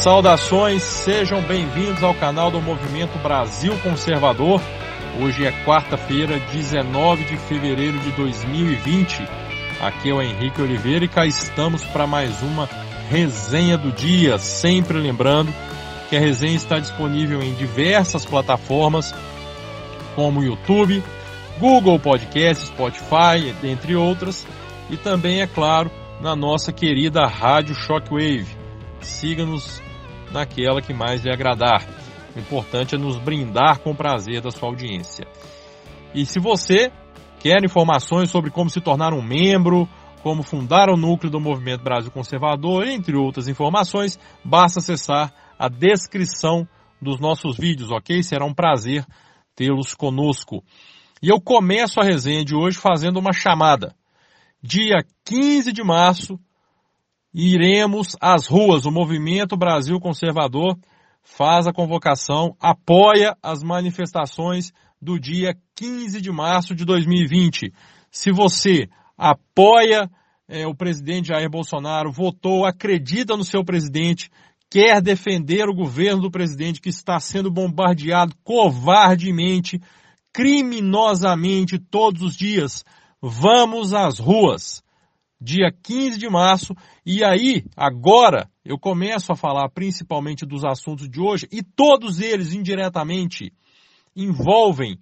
Saudações, sejam bem-vindos ao canal do Movimento Brasil Conservador. Hoje é quarta-feira, 19 de fevereiro de 2020. Aqui é o Henrique Oliveira e cá estamos para mais uma resenha do dia. Sempre lembrando que a resenha está disponível em diversas plataformas, como YouTube, Google Podcast, Spotify, entre outras, e também, é claro, na nossa querida Rádio Shockwave. Siga-nos naquela que mais lhe agradar. O importante é nos brindar com o prazer da sua audiência. E se você quer informações sobre como se tornar um membro, como fundar o núcleo do Movimento Brasil Conservador, entre outras informações, basta acessar a descrição dos nossos vídeos, ok? Será um prazer tê-los conosco. E eu começo a resenha de hoje fazendo uma chamada. Dia 15 de março, iremos às ruas. O Movimento Brasil Conservador faz a convocação, apoia as manifestações do dia 15 de março de 2020. Se você apoia é, o presidente Jair Bolsonaro, votou, acredita no seu presidente, quer defender o governo do presidente que está sendo bombardeado covardemente, criminosamente todos os dias, vamos às ruas. Dia 15 de março, e aí, agora, eu começo a falar principalmente dos assuntos de hoje, e todos eles indiretamente envolvem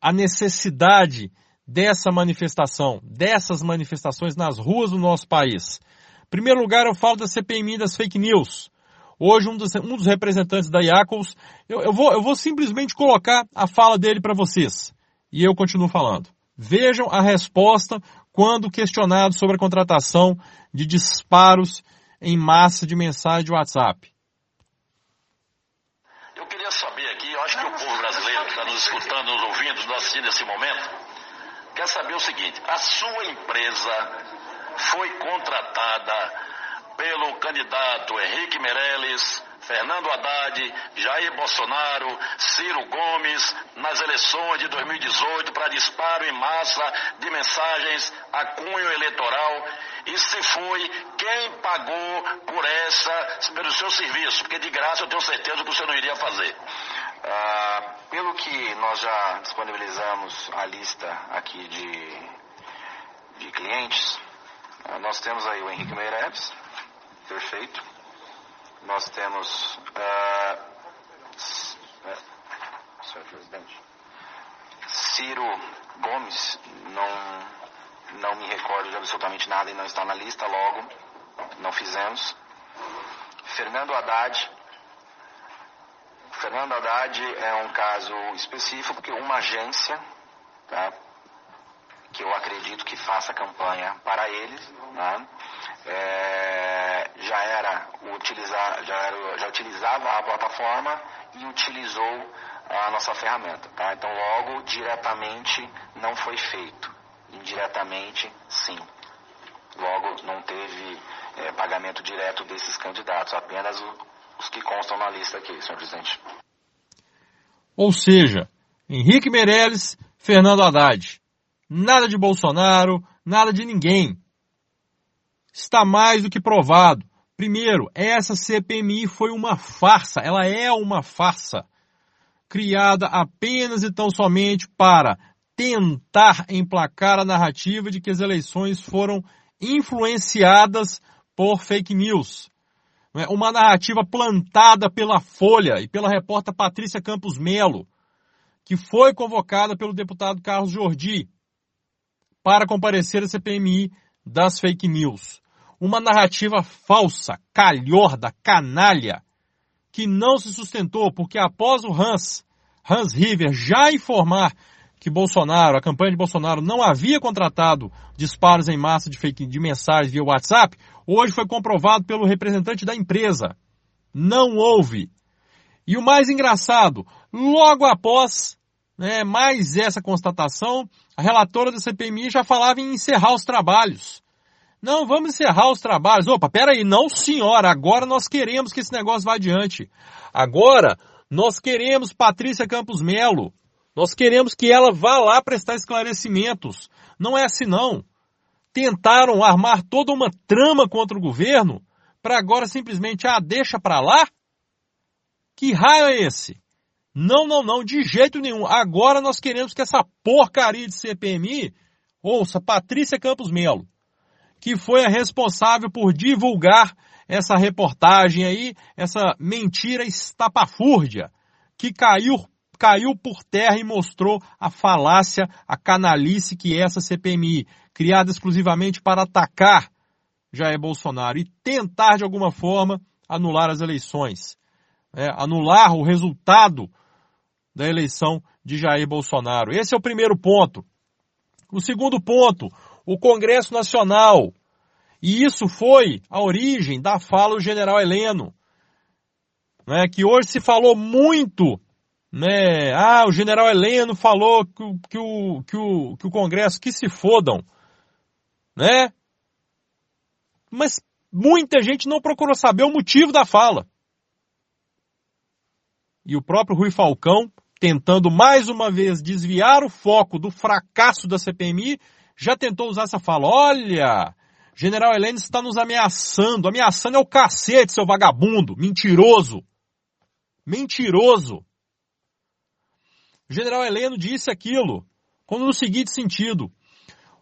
a necessidade dessa manifestação, dessas manifestações nas ruas do nosso país. Em primeiro lugar, eu falo da CPMI das fake news. Hoje, um dos, um dos representantes da IACOS, eu, eu, vou, eu vou simplesmente colocar a fala dele para vocês. E eu continuo falando. Vejam a resposta quando questionado sobre a contratação de disparos em massa de mensagem de WhatsApp. Eu queria saber aqui, eu acho que o povo brasileiro que está nos escutando, nos ouvindo, nos assistindo nesse momento, quer saber o seguinte: a sua empresa foi contratada pelo candidato Henrique Meirelles Fernando Haddad, Jair Bolsonaro, Ciro Gomes nas eleições de 2018 para disparo em massa de mensagens a cunho eleitoral e se foi quem pagou por essa, pelo seu serviço, porque de graça eu tenho certeza que você não iria fazer. Ah, pelo que nós já disponibilizamos a lista aqui de, de clientes, ah, nós temos aí o Henrique Meirelles, perfeito. Nós temos, uh, senhor presidente, Ciro Gomes, não, não me recordo de absolutamente nada e não está na lista, logo não fizemos. Fernando Haddad, Fernando Haddad é um caso específico porque uma agência, tá, que eu acredito que faça campanha para eles, né, é, já era utilizar, já, era, já utilizava a plataforma e utilizou a nossa ferramenta, tá? Então logo diretamente não foi feito, indiretamente sim. Logo não teve é, pagamento direto desses candidatos, apenas o, os que constam na lista aqui, senhor presidente. Ou seja, Henrique Meirelles, Fernando Haddad. Nada de Bolsonaro, nada de ninguém está mais do que provado. Primeiro, essa CPMI foi uma farsa, ela é uma farsa, criada apenas e tão somente para tentar emplacar a narrativa de que as eleições foram influenciadas por fake news. É? Uma narrativa plantada pela Folha e pela repórter Patrícia Campos Melo, que foi convocada pelo deputado Carlos Jordi para comparecer à CPMI das fake news. Uma narrativa falsa, calhorda, canalha, que não se sustentou porque após o Hans, Hans River já informar que Bolsonaro, a campanha de Bolsonaro não havia contratado disparos em massa de fake de mensagens via WhatsApp, hoje foi comprovado pelo representante da empresa. Não houve. E o mais engraçado, logo após né, mais essa constatação, a relatora da CPMI já falava em encerrar os trabalhos. Não, vamos encerrar os trabalhos. Opa, peraí, não senhora, agora nós queremos que esse negócio vá adiante. Agora, nós queremos Patrícia Campos Melo. Nós queremos que ela vá lá prestar esclarecimentos. Não é assim não. Tentaram armar toda uma trama contra o governo para agora simplesmente, ah, deixa para lá, Que raio é esse? Não, não, não, de jeito nenhum. Agora nós queremos que essa porcaria de CPMI, ouça, Patrícia Campos Melo, que foi a responsável por divulgar essa reportagem aí, essa mentira estapafúrdia, que caiu, caiu por terra e mostrou a falácia, a canalice que é essa CPMI, criada exclusivamente para atacar Jair Bolsonaro e tentar de alguma forma anular as eleições, né? anular o resultado da eleição de Jair Bolsonaro. Esse é o primeiro ponto. O segundo ponto, o Congresso Nacional. E isso foi a origem da fala do general Heleno, né, que hoje se falou muito, né, ah, o general Heleno falou que, que, o, que, o, que o Congresso, que se fodam, né? Mas muita gente não procurou saber o motivo da fala. E o próprio Rui Falcão, tentando mais uma vez desviar o foco do fracasso da CPMI, já tentou usar essa fala. Olha, General Heleno está nos ameaçando. Ameaçando é o cacete, seu vagabundo, mentiroso. Mentiroso. General Heleno disse aquilo, quando no seguinte sentido,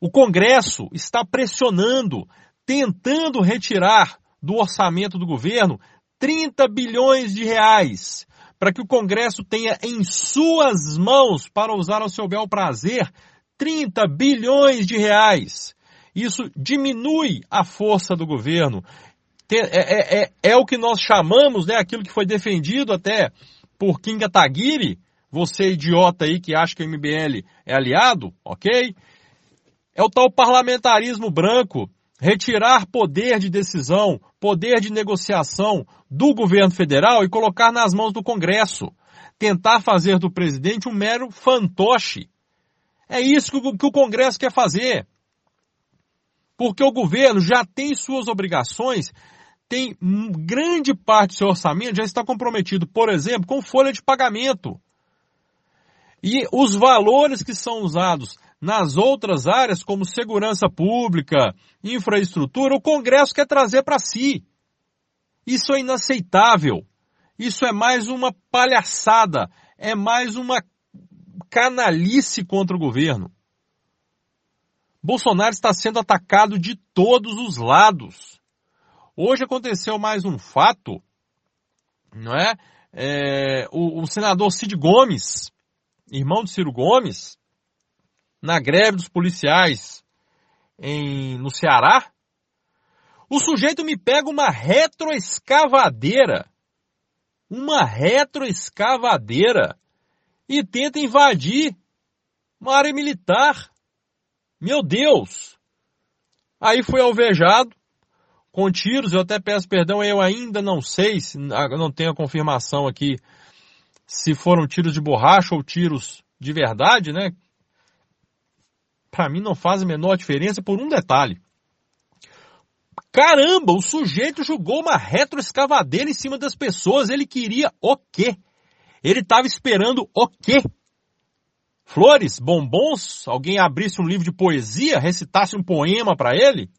o Congresso está pressionando, tentando retirar do orçamento do governo 30 bilhões de reais para que o Congresso tenha em suas mãos, para usar ao seu bel prazer, 30 bilhões de reais. Isso diminui a força do governo. É, é, é, é, o que nós chamamos, né, aquilo que foi defendido até por Kim Kataguiri, você idiota aí que acha que o MBL é aliado, ok? É o tal parlamentarismo branco, retirar poder de decisão, poder de negociação do governo federal e colocar nas mãos do Congresso. Tentar fazer do presidente um mero fantoche. É isso que o Congresso quer fazer. Porque o governo já tem suas obrigações, tem grande parte do seu orçamento já está comprometido, por exemplo, com folha de pagamento. E os valores que são usados nas outras áreas, como segurança pública, infraestrutura, o Congresso quer trazer para si. Isso é inaceitável. Isso é mais uma palhaçada. É mais uma canalice contra o governo. Bolsonaro está sendo atacado de todos os lados. Hoje aconteceu mais um fato, não é? é o, o senador Cid Gomes, irmão de Ciro Gomes, na greve dos policiais em, no Ceará, o sujeito me pega uma retroescavadeira, uma retroescavadeira, e tenta invadir uma área militar. Meu Deus! Aí foi alvejado com tiros, eu até peço perdão, eu ainda não sei, não tenho a confirmação aqui se foram tiros de borracha ou tiros de verdade, né? Para mim não faz a menor diferença por um detalhe. Caramba, o sujeito jogou uma retroescavadeira em cima das pessoas. Ele queria o quê? Ele estava esperando o quê? Flores, bombons, alguém abrisse um livro de poesia, recitasse um poema para ele?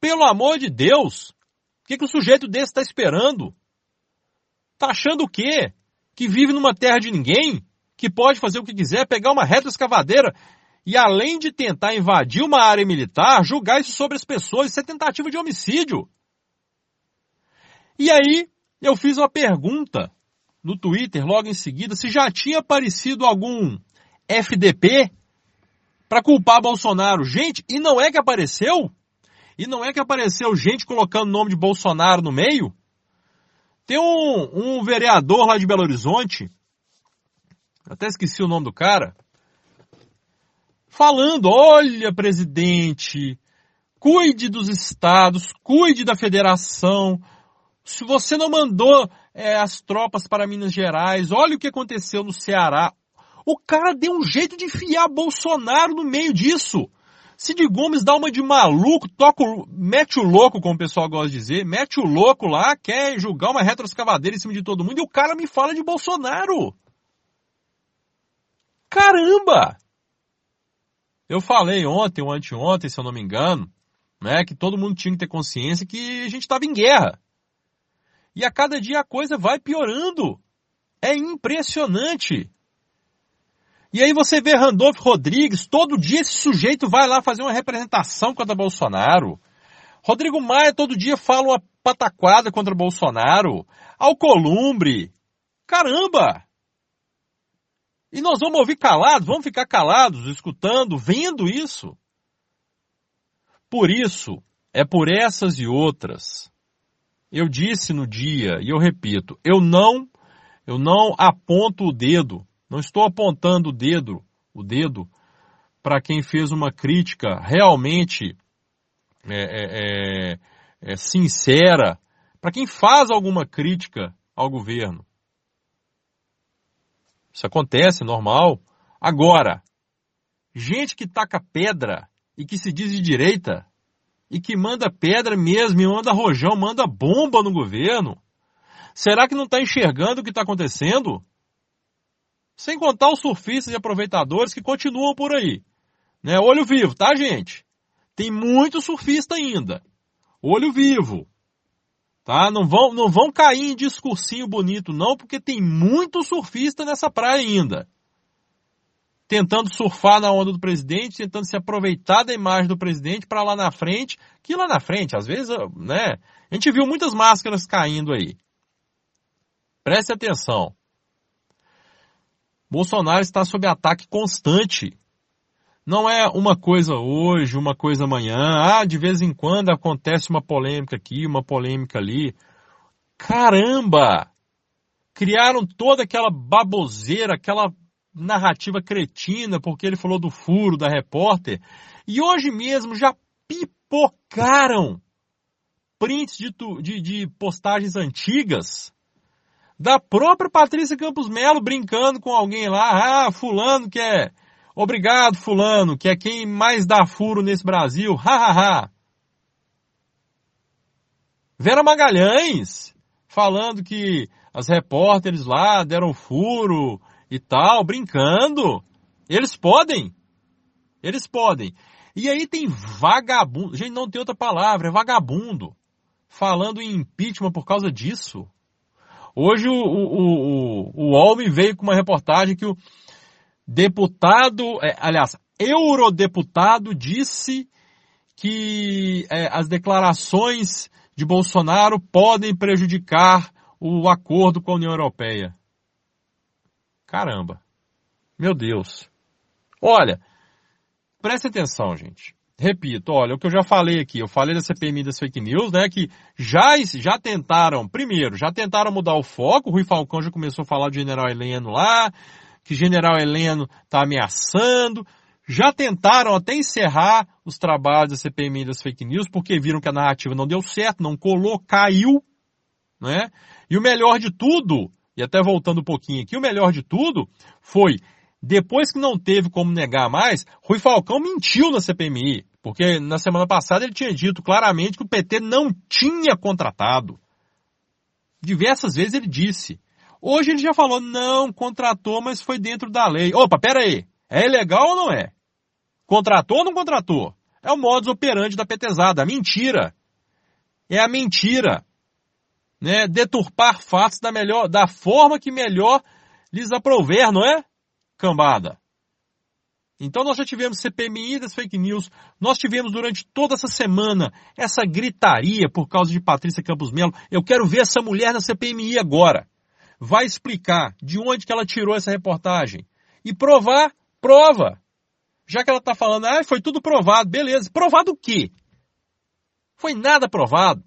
Pelo amor de Deus, o que, que o sujeito desse está esperando? Tá achando o quê? Que vive numa terra de ninguém? Que pode fazer o que quiser, pegar uma retroescavadeira e além de tentar invadir uma área militar, julgar isso sobre as pessoas, isso é tentativa de homicídio. E aí, eu fiz uma pergunta no Twitter logo em seguida se já tinha aparecido algum FDP para culpar Bolsonaro. Gente, e não é que apareceu? E não é que apareceu gente colocando o nome de Bolsonaro no meio? Tem um, um vereador lá de Belo Horizonte, até esqueci o nome do cara, falando: olha, presidente, cuide dos estados, cuide da federação. Se você não mandou é, as tropas para Minas Gerais, olha o que aconteceu no Ceará. O cara deu um jeito de enfiar Bolsonaro no meio disso. Cid Gomes dá uma de maluco, toca, mete o louco, como o pessoal gosta de dizer, mete o louco lá, quer julgar uma retroescavadeira em cima de todo mundo e o cara me fala de Bolsonaro. Caramba! Eu falei ontem ou anteontem, se eu não me engano, né, que todo mundo tinha que ter consciência que a gente estava em guerra. E a cada dia a coisa vai piorando. É impressionante. E aí você vê Randolph Rodrigues, todo dia esse sujeito vai lá fazer uma representação contra Bolsonaro. Rodrigo Maia todo dia fala uma pataquada contra Bolsonaro. Alcolumbre. Caramba! E nós vamos ouvir calados, vamos ficar calados, escutando, vendo isso. Por isso, é por essas e outras. Eu disse no dia, e eu repito, eu não, eu não aponto o dedo, não estou apontando o dedo, o dedo para quem fez uma crítica realmente é, é, é, é sincera, para quem faz alguma crítica ao governo. Isso acontece, normal. Agora, gente que taca pedra e que se diz de direita e que manda pedra mesmo, e manda rojão, manda bomba no governo. Será que não está enxergando o que está acontecendo? Sem contar os surfistas e aproveitadores que continuam por aí. Né? Olho vivo, tá, gente? Tem muito surfista ainda. Olho vivo. Tá? Não vão, não vão cair em discursinho bonito, não, porque tem muito surfista nessa praia ainda. Tentando surfar na onda do presidente, tentando se aproveitar da imagem do presidente para lá na frente, que lá na frente, às vezes, né? A gente viu muitas máscaras caindo aí. Preste atenção. Bolsonaro está sob ataque constante. Não é uma coisa hoje, uma coisa amanhã. Ah, de vez em quando acontece uma polêmica aqui, uma polêmica ali. Caramba! Criaram toda aquela baboseira, aquela narrativa cretina, porque ele falou do furo da repórter. E hoje mesmo já pipocaram prints de, de, de postagens antigas da própria Patrícia Campos Melo brincando com alguém lá. Ah, fulano que é Obrigado, fulano, que é quem mais dá furo nesse Brasil. Ha, ha, ha. Vera Magalhães, falando que as repórteres lá deram furo e tal, brincando. Eles podem. Eles podem. E aí tem vagabundo. Gente, não tem outra palavra, é vagabundo. Falando em impeachment por causa disso. Hoje o, o, o, o me veio com uma reportagem que o, deputado, é, aliás, eurodeputado disse que é, as declarações de Bolsonaro podem prejudicar o acordo com a União Europeia. Caramba. Meu Deus. Olha, preste atenção, gente. Repito, olha, o que eu já falei aqui, eu falei da CPMI das fake news, né, que já, já tentaram, primeiro, já tentaram mudar o foco, o Rui Falcão já começou a falar de General Heleno lá, que general Heleno está ameaçando. Já tentaram até encerrar os trabalhos da CPMI das fake news, porque viram que a narrativa não deu certo, não colou, caiu. Né? E o melhor de tudo, e até voltando um pouquinho aqui, o melhor de tudo foi, depois que não teve como negar mais, Rui Falcão mentiu na CPMI. Porque na semana passada ele tinha dito claramente que o PT não tinha contratado. Diversas vezes ele disse. Hoje ele já falou, não, contratou, mas foi dentro da lei. Opa, pera aí. É ilegal ou não é? Contratou ou não contratou? É o modus operandi da petezada, mentira. É a mentira. Né? Deturpar fatos da melhor, da forma que melhor lhes aprover, não é? Cambada. Então nós já tivemos CPMI das fake news, nós tivemos durante toda essa semana essa gritaria por causa de Patrícia Campos Melo. Eu quero ver essa mulher na CPMI agora vai explicar de onde que ela tirou essa reportagem. E provar, prova. Já que ela está falando, ah, foi tudo provado, beleza. Provado o quê? Foi nada provado.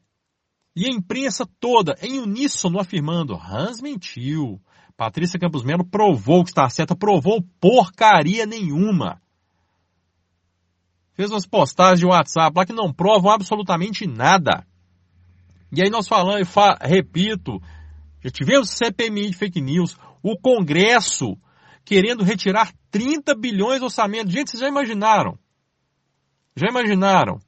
E a imprensa toda, em uníssono, afirmando, Hans mentiu. Patrícia Campos Melo provou que está certa, provou porcaria nenhuma. Fez umas postagens de WhatsApp lá que não provam absolutamente nada. E aí nós falamos, repito, já tivemos CPMI de fake news, o Congresso querendo retirar 30 bilhões de orçamento. Gente, vocês já imaginaram? Já imaginaram?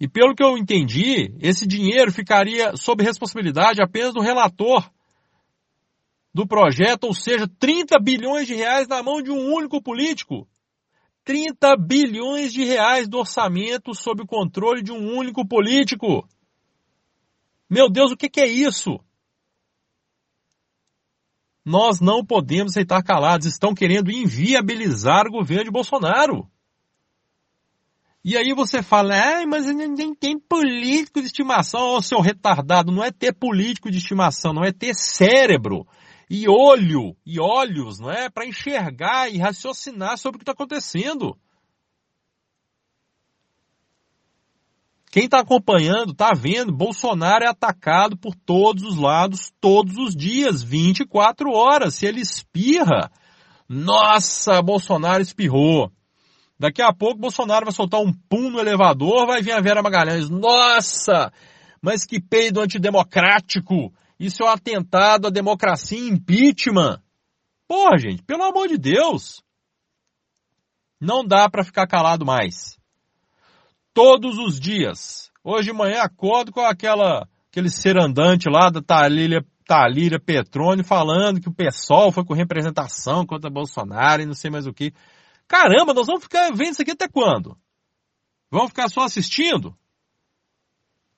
E pelo que eu entendi, esse dinheiro ficaria sob responsabilidade apenas do relator do projeto, ou seja, 30 bilhões de reais na mão de um único político. 30 bilhões de reais do orçamento sob o controle de um único político. Meu Deus, o que, que é isso? Nós não podemos aceitar calados. Estão querendo inviabilizar o governo de Bolsonaro. E aí você fala, ah, mas nem tem político de estimação. Ô, seu retardado, não é ter político de estimação, não é ter cérebro e olho e olhos, não é? Para enxergar e raciocinar sobre o que está acontecendo. Quem está acompanhando, está vendo, Bolsonaro é atacado por todos os lados, todos os dias, 24 horas. Se ele espirra, nossa, Bolsonaro espirrou. Daqui a pouco Bolsonaro vai soltar um pum no elevador, vai vir a Vera Magalhães. Nossa, mas que peido antidemocrático. Isso é um atentado à democracia impeachment. Porra, gente, pelo amor de Deus. Não dá para ficar calado mais. Todos os dias. Hoje de manhã acordo com aquela, aquele ser andante lá da Talíria, Talíria Petrone falando que o PSOL foi com representação contra Bolsonaro e não sei mais o que. Caramba, nós vamos ficar vendo isso aqui até quando? Vamos ficar só assistindo?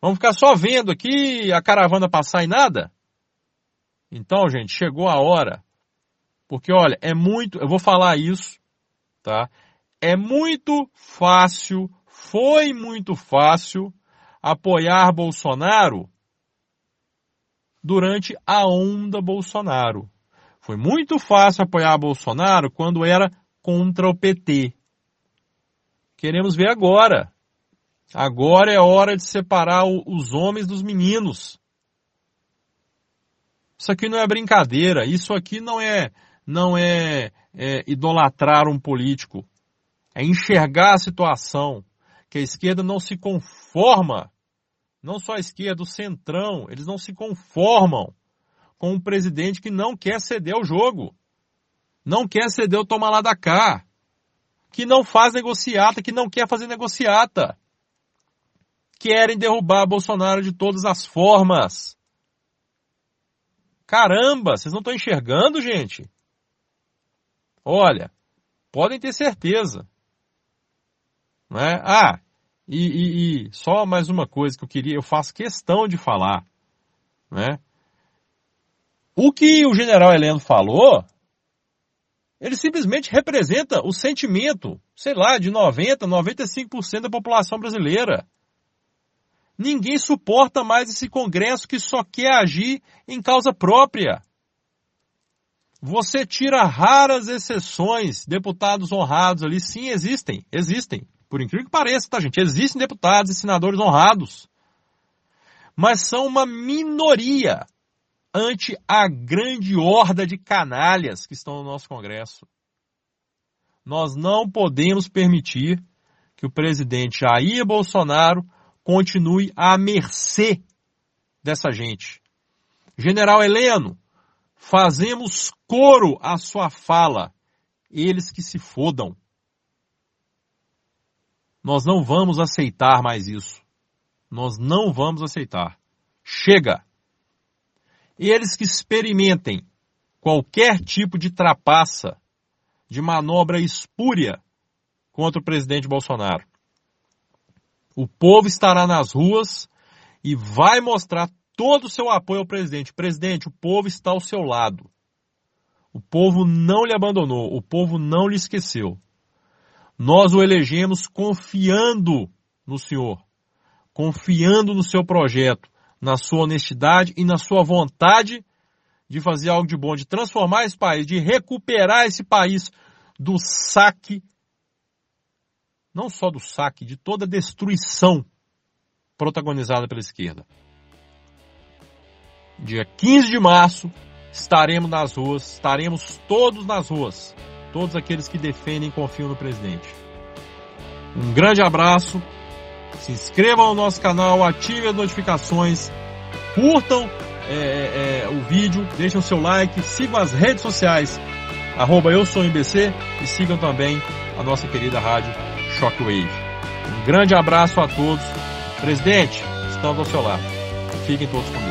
Vamos ficar só vendo aqui a caravana passar e nada? Então, gente, chegou a hora. Porque, olha, é muito, eu vou falar isso, tá? É muito fácil, foi muito fácil apoiar Bolsonaro durante a onda Bolsonaro. Foi muito fácil apoiar Bolsonaro quando era contra o PT. Queremos ver agora. Agora é hora de separar os homens dos meninos. Isso aqui não é brincadeira. Isso aqui não é não é, é idolatrar um político. É enxergar a situação que a esquerda não se conforma. Não só a esquerda, o centrão, eles não se conformam com um presidente que não quer ceder ao jogo não quer ceder o toma lá da cá, que não faz negociata, que não quer fazer negociata. Querem derrubar Bolsonaro de todas as formas. Caramba, vocês não estão enxergando, gente? Olha, podem ter certeza. Não é? Ah, e, e, e, só mais uma coisa que eu queria, eu faço questão de falar. Né? O que o general Heleno falou ele simplesmente representa o sentimento, sei lá, de 90, 95% da população brasileira. Ninguém suporta mais esse Congresso que só quer agir em causa própria. Você tira raras exceções, deputados honrados ali, sim, existem, existem. Por incrível que pareça, tá, gente? Existem deputados e senadores honrados. Mas são uma minoria ante a grande horda de canalhas que estão no nosso Congresso. Nós não podemos permitir que o presidente Jair Bolsonaro continue à mercê dessa gente. General Heleno, fazemos coro à sua fala. Eles que se fodam. Nós não vamos aceitar mais isso. Nós não vamos aceitar. Chega! Eles que experimentem qualquer tipo de trapaça, de manobra espúria contra o presidente Bolsonaro. O povo estará nas ruas e vai mostrar todo o seu apoio ao presidente. Presidente, o povo está ao seu lado. O povo não lhe abandonou, o povo não lhe esqueceu. Nós o elegemos confiando no Senhor, confiando no seu projeto, na sua honestidade e na sua vontade de fazer algo de bom, de transformar esse país, de recuperar esse país do saque, não só do saque, de toda a destruição protagonizada pela esquerda. Dia 15 de março estaremos nas ruas, estaremos todos nas ruas, todos aqueles que defendem e confiam no presidente. Um grande abraço se inscrevam no nosso canal, ativem as notificações, curtam é, é, é, o vídeo, deixem o seu like, sigam as redes sociais, arroba eu sou IBC e sigam também a nossa querida rádio Shockwave. Um grande abraço a todos. Presidente, estamos ao seu lado. Fiquem todos com